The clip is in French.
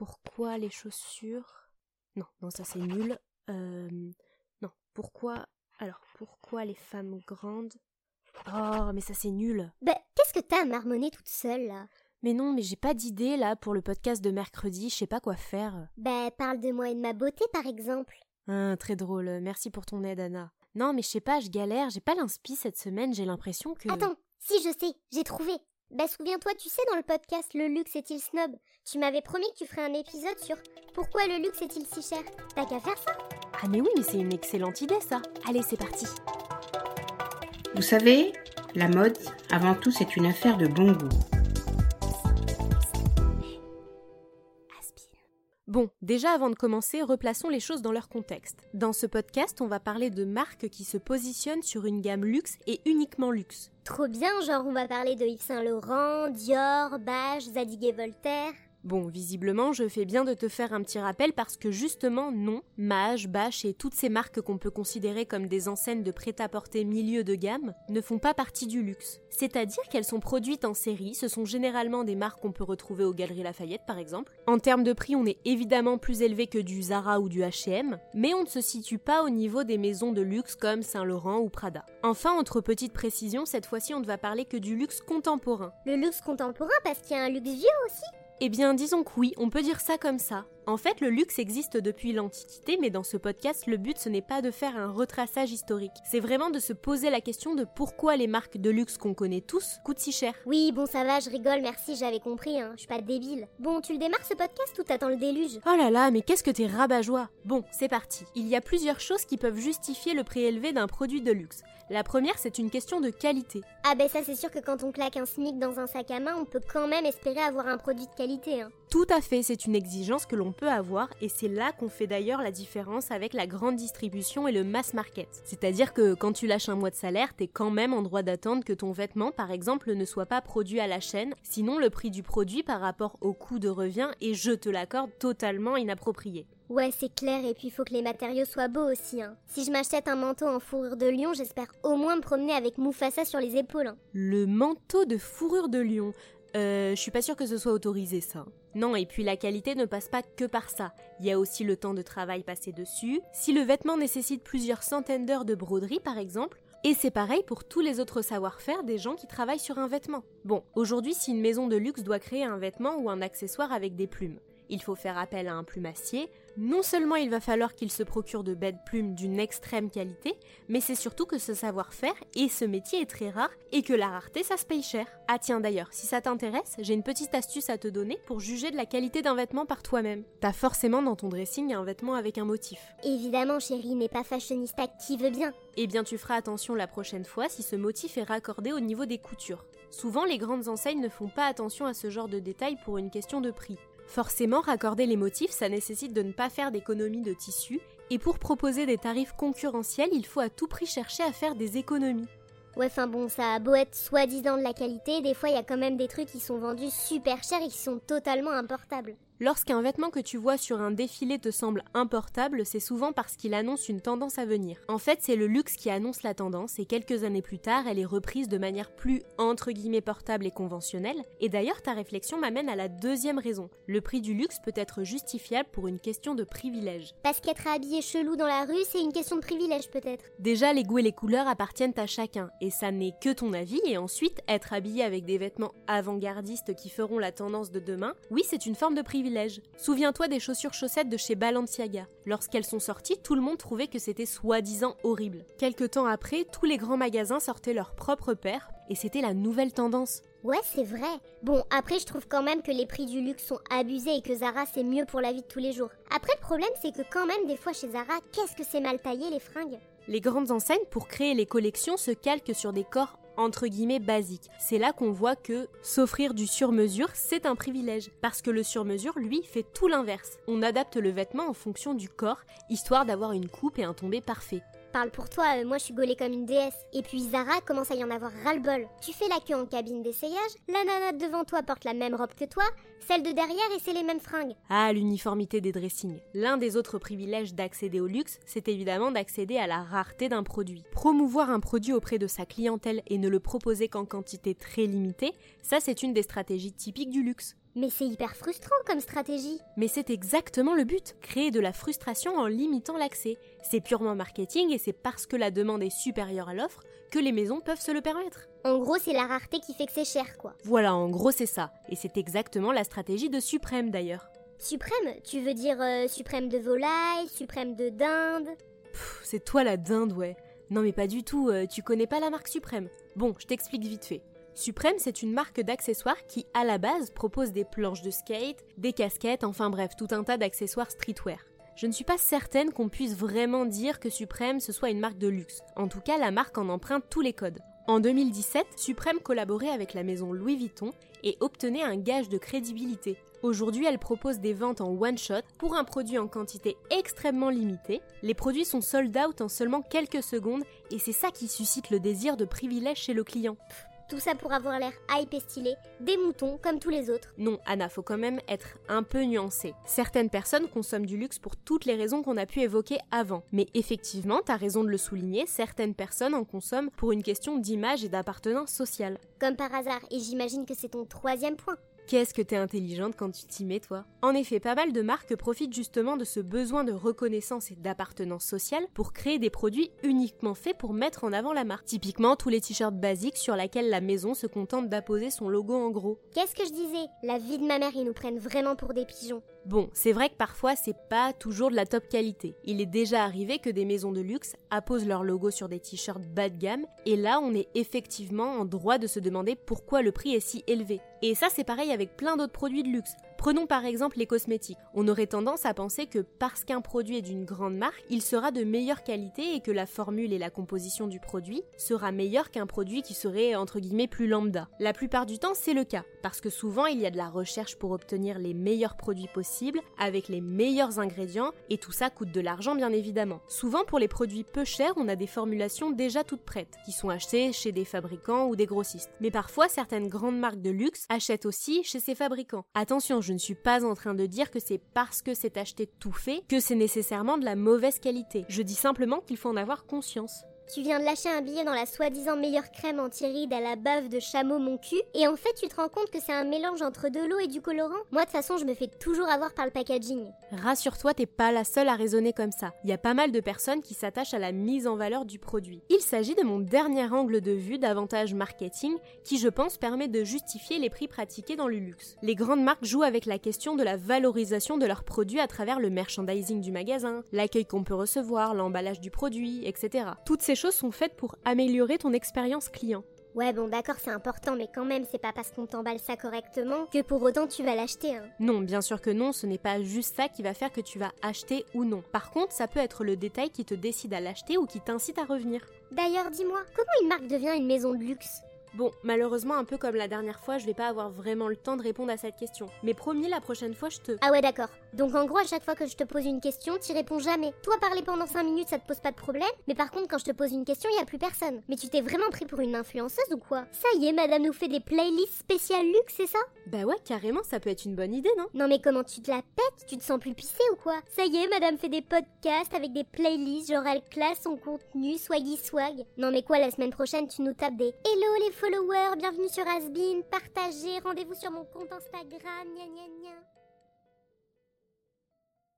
Pourquoi les chaussures Non, non, ça c'est nul. Euh, non, pourquoi Alors, pourquoi les femmes grandes Oh, mais ça c'est nul. Bah, qu'est-ce que t'as à marmonner toute seule là? Mais non, mais j'ai pas d'idée là pour le podcast de mercredi, je sais pas quoi faire. Bah, parle de moi et de ma beauté par exemple. Ah, très drôle, merci pour ton aide, Anna. Non, mais je sais pas, je galère, j'ai pas l'inspi cette semaine, j'ai l'impression que. Attends, si je sais, j'ai trouvé. Bah, souviens-toi, tu sais, dans le podcast Le luxe est-il snob? Tu m'avais promis que tu ferais un épisode sur pourquoi le luxe est-il si cher T'as qu'à faire ça Ah, mais oui, mais c'est une excellente idée ça. Allez, c'est parti. Vous savez, la mode, avant tout, c'est une affaire de bon goût. Bon, déjà avant de commencer, replaçons les choses dans leur contexte. Dans ce podcast, on va parler de marques qui se positionnent sur une gamme luxe et uniquement luxe. Trop bien, genre on va parler de Yves Saint Laurent, Dior, Bache, Zadig et Voltaire. Bon, visiblement, je fais bien de te faire un petit rappel parce que justement, non, Mage, Bache et toutes ces marques qu'on peut considérer comme des enseignes de prêt-à-porter milieu de gamme ne font pas partie du luxe. C'est-à-dire qu'elles sont produites en série, ce sont généralement des marques qu'on peut retrouver aux Galeries Lafayette par exemple. En termes de prix, on est évidemment plus élevé que du Zara ou du H&M, mais on ne se situe pas au niveau des maisons de luxe comme Saint-Laurent ou Prada. Enfin, entre petites précisions, cette fois-ci on ne va parler que du luxe contemporain. Le luxe contemporain parce qu'il y a un luxe vieux aussi eh bien, disons que oui, on peut dire ça comme ça. En fait, le luxe existe depuis l'Antiquité, mais dans ce podcast, le but ce n'est pas de faire un retraçage historique. C'est vraiment de se poser la question de pourquoi les marques de luxe qu'on connaît tous coûtent si cher. Oui, bon, ça va, je rigole, merci, j'avais compris, hein, je suis pas débile. Bon, tu le démarres ce podcast ou t'attends le déluge? Oh là là, mais qu'est-ce que t'es rabat-joie Bon, c'est parti. Il y a plusieurs choses qui peuvent justifier le prix élevé d'un produit de luxe. La première, c'est une question de qualité. Ah ben ça c'est sûr que quand on claque un SMIC dans un sac à main, on peut quand même espérer avoir un produit de qualité. Hein. Tout à fait, c'est une exigence que l'on peut avoir et c'est là qu'on fait d'ailleurs la différence avec la grande distribution et le mass market. C'est-à-dire que quand tu lâches un mois de salaire, t'es quand même en droit d'attendre que ton vêtement, par exemple, ne soit pas produit à la chaîne, sinon le prix du produit par rapport au coût de revient est, je te l'accorde, totalement inapproprié. Ouais, c'est clair, et puis il faut que les matériaux soient beaux aussi. Hein. Si je m'achète un manteau en fourrure de lion, j'espère au moins me promener avec Mufasa sur les épaules. Hein. Le manteau de fourrure de lion euh, je suis pas sûre que ce soit autorisé ça. Non, et puis la qualité ne passe pas que par ça. Il y a aussi le temps de travail passé dessus. Si le vêtement nécessite plusieurs centaines d'heures de broderie par exemple, et c'est pareil pour tous les autres savoir-faire des gens qui travaillent sur un vêtement. Bon, aujourd'hui, si une maison de luxe doit créer un vêtement ou un accessoire avec des plumes, il faut faire appel à un plumassier. Non seulement il va falloir qu'il se procure de belles plumes d'une extrême qualité, mais c'est surtout que ce savoir-faire et ce métier est très rare et que la rareté ça se paye cher. Ah tiens d'ailleurs, si ça t'intéresse, j'ai une petite astuce à te donner pour juger de la qualité d'un vêtement par toi-même. T'as forcément dans ton dressing un vêtement avec un motif. Évidemment chérie, mais pas fashionista qui veut bien. Eh bien tu feras attention la prochaine fois si ce motif est raccordé au niveau des coutures. Souvent les grandes enseignes ne font pas attention à ce genre de détails pour une question de prix. Forcément, raccorder les motifs, ça nécessite de ne pas faire d'économies de tissu, et pour proposer des tarifs concurrentiels, il faut à tout prix chercher à faire des économies. Ouais, enfin bon, ça a beau être soi-disant de la qualité, des fois il y a quand même des trucs qui sont vendus super chers et qui sont totalement importables. Lorsqu'un vêtement que tu vois sur un défilé te semble importable, c'est souvent parce qu'il annonce une tendance à venir. En fait, c'est le luxe qui annonce la tendance et quelques années plus tard, elle est reprise de manière plus entre guillemets portable et conventionnelle. Et d'ailleurs, ta réflexion m'amène à la deuxième raison. Le prix du luxe peut être justifiable pour une question de privilège. Parce qu'être habillé chelou dans la rue, c'est une question de privilège peut-être. Déjà, les goûts et les couleurs appartiennent à chacun et ça n'est que ton avis et ensuite être habillé avec des vêtements avant-gardistes qui feront la tendance de demain, oui, c'est une forme de privilège Souviens-toi des chaussures chaussettes de chez Balenciaga. Lorsqu'elles sont sorties, tout le monde trouvait que c'était soi-disant horrible. Quelque temps après, tous les grands magasins sortaient leurs propres paires, et c'était la nouvelle tendance. Ouais, c'est vrai. Bon, après, je trouve quand même que les prix du luxe sont abusés et que Zara, c'est mieux pour la vie de tous les jours. Après, le problème, c'est que quand même, des fois, chez Zara, qu'est-ce que c'est mal taillé, les fringues? Les grandes enseignes, pour créer les collections, se calquent sur des corps entre guillemets basique. C'est là qu'on voit que s'offrir du sur-mesure, c'est un privilège. Parce que le sur-mesure, lui, fait tout l'inverse. On adapte le vêtement en fonction du corps, histoire d'avoir une coupe et un tombé parfait. Parle pour toi, euh, moi je suis gaulée comme une déesse. Et puis Zara commence à y en avoir ras-le-bol. Tu fais la queue en cabine d'essayage, la nana devant toi porte la même robe que toi, celle de derrière et c'est les mêmes fringues. Ah, l'uniformité des dressings. L'un des autres privilèges d'accéder au luxe, c'est évidemment d'accéder à la rareté d'un produit. Promouvoir un produit auprès de sa clientèle et ne le proposer qu'en quantité très limitée, ça c'est une des stratégies typiques du luxe. Mais c'est hyper frustrant comme stratégie. Mais c'est exactement le but, créer de la frustration en limitant l'accès. C'est purement marketing et c'est parce que la demande est supérieure à l'offre que les maisons peuvent se le permettre. En gros, c'est la rareté qui fait que c'est cher, quoi. Voilà, en gros c'est ça. Et c'est exactement la stratégie de Suprême d'ailleurs. Suprême? Tu veux dire euh, suprême de volaille, suprême de dinde Pff, C'est toi la dinde, ouais. Non mais pas du tout, euh, tu connais pas la marque Suprême. Bon, je t'explique vite fait. Suprême, c'est une marque d'accessoires qui, à la base, propose des planches de skate, des casquettes, enfin bref, tout un tas d'accessoires streetwear. Je ne suis pas certaine qu'on puisse vraiment dire que Suprême ce soit une marque de luxe. En tout cas, la marque en emprunte tous les codes. En 2017, Suprême collaborait avec la maison Louis Vuitton et obtenait un gage de crédibilité. Aujourd'hui, elle propose des ventes en one shot pour un produit en quantité extrêmement limitée. Les produits sont sold out en seulement quelques secondes et c'est ça qui suscite le désir de privilège chez le client. Tout ça pour avoir l'air hype et stylé, des moutons comme tous les autres. Non, Anna, faut quand même être un peu nuancée. Certaines personnes consomment du luxe pour toutes les raisons qu'on a pu évoquer avant. Mais effectivement, t'as raison de le souligner, certaines personnes en consomment pour une question d'image et d'appartenance sociale. Comme par hasard, et j'imagine que c'est ton troisième point. Qu'est-ce que t'es intelligente quand tu t'y mets, toi? En effet, pas mal de marques profitent justement de ce besoin de reconnaissance et d'appartenance sociale pour créer des produits uniquement faits pour mettre en avant la marque. Typiquement, tous les t-shirts basiques sur lesquels la maison se contente d'apposer son logo en gros. Qu'est-ce que je disais? La vie de ma mère, ils nous prennent vraiment pour des pigeons. Bon, c'est vrai que parfois c'est pas toujours de la top qualité. Il est déjà arrivé que des maisons de luxe apposent leur logo sur des t-shirts bas de gamme, et là on est effectivement en droit de se demander pourquoi le prix est si élevé. Et ça c'est pareil avec plein d'autres produits de luxe. Prenons par exemple les cosmétiques. On aurait tendance à penser que parce qu'un produit est d'une grande marque, il sera de meilleure qualité et que la formule et la composition du produit sera meilleure qu'un produit qui serait entre guillemets plus lambda. La plupart du temps, c'est le cas, parce que souvent il y a de la recherche pour obtenir les meilleurs produits possibles avec les meilleurs ingrédients et tout ça coûte de l'argent bien évidemment. Souvent pour les produits peu chers, on a des formulations déjà toutes prêtes qui sont achetées chez des fabricants ou des grossistes. Mais parfois certaines grandes marques de luxe achètent aussi chez ces fabricants. Attention, je ne suis pas en train de dire que c'est parce que c'est acheté tout fait que c'est nécessairement de la mauvaise qualité. Je dis simplement qu'il faut en avoir conscience. Tu viens de lâcher un billet dans la soi-disant meilleure crème anti-rides à la bave de chameau mon cul, et en fait tu te rends compte que c'est un mélange entre de l'eau et du colorant Moi de toute façon je me fais toujours avoir par le packaging. Rassure-toi, t'es pas la seule à raisonner comme ça. Il y a pas mal de personnes qui s'attachent à la mise en valeur du produit. Il s'agit de mon dernier angle de vue d'avantage marketing qui je pense permet de justifier les prix pratiqués dans le luxe. Les grandes marques jouent avec la question de la valorisation de leurs produits à travers le merchandising du magasin, l'accueil qu'on peut recevoir, l'emballage du produit, etc. Toutes ces choses sont faites pour améliorer ton expérience client. Ouais bon d'accord c'est important mais quand même c'est pas parce qu'on t'emballe ça correctement que pour autant tu vas l'acheter hein. Non, bien sûr que non, ce n'est pas juste ça qui va faire que tu vas acheter ou non. Par contre, ça peut être le détail qui te décide à l'acheter ou qui t'incite à revenir. D'ailleurs dis-moi, comment une marque devient une maison de luxe? Bon, malheureusement, un peu comme la dernière fois, je vais pas avoir vraiment le temps de répondre à cette question. Mais promis, la prochaine fois, je te... Ah ouais d'accord. Donc en gros à chaque fois que je te pose une question, t'y réponds jamais. Toi parler pendant 5 minutes ça te pose pas de problème, mais par contre quand je te pose une question y a plus personne. Mais tu t'es vraiment pris pour une influenceuse ou quoi? Ça y est, madame nous fait des playlists spéciales luxe, c'est ça? Bah ouais, carrément, ça peut être une bonne idée, non? Non mais comment tu te la pètes? Tu te sens plus pissée ou quoi? Ça y est, madame fait des podcasts avec des playlists, genre elle classe son contenu, swaggy swag. Non mais quoi, la semaine prochaine tu nous tapes des Hello les followers, bienvenue sur Asbin, partagez, rendez-vous sur mon compte Instagram, gna gna gna.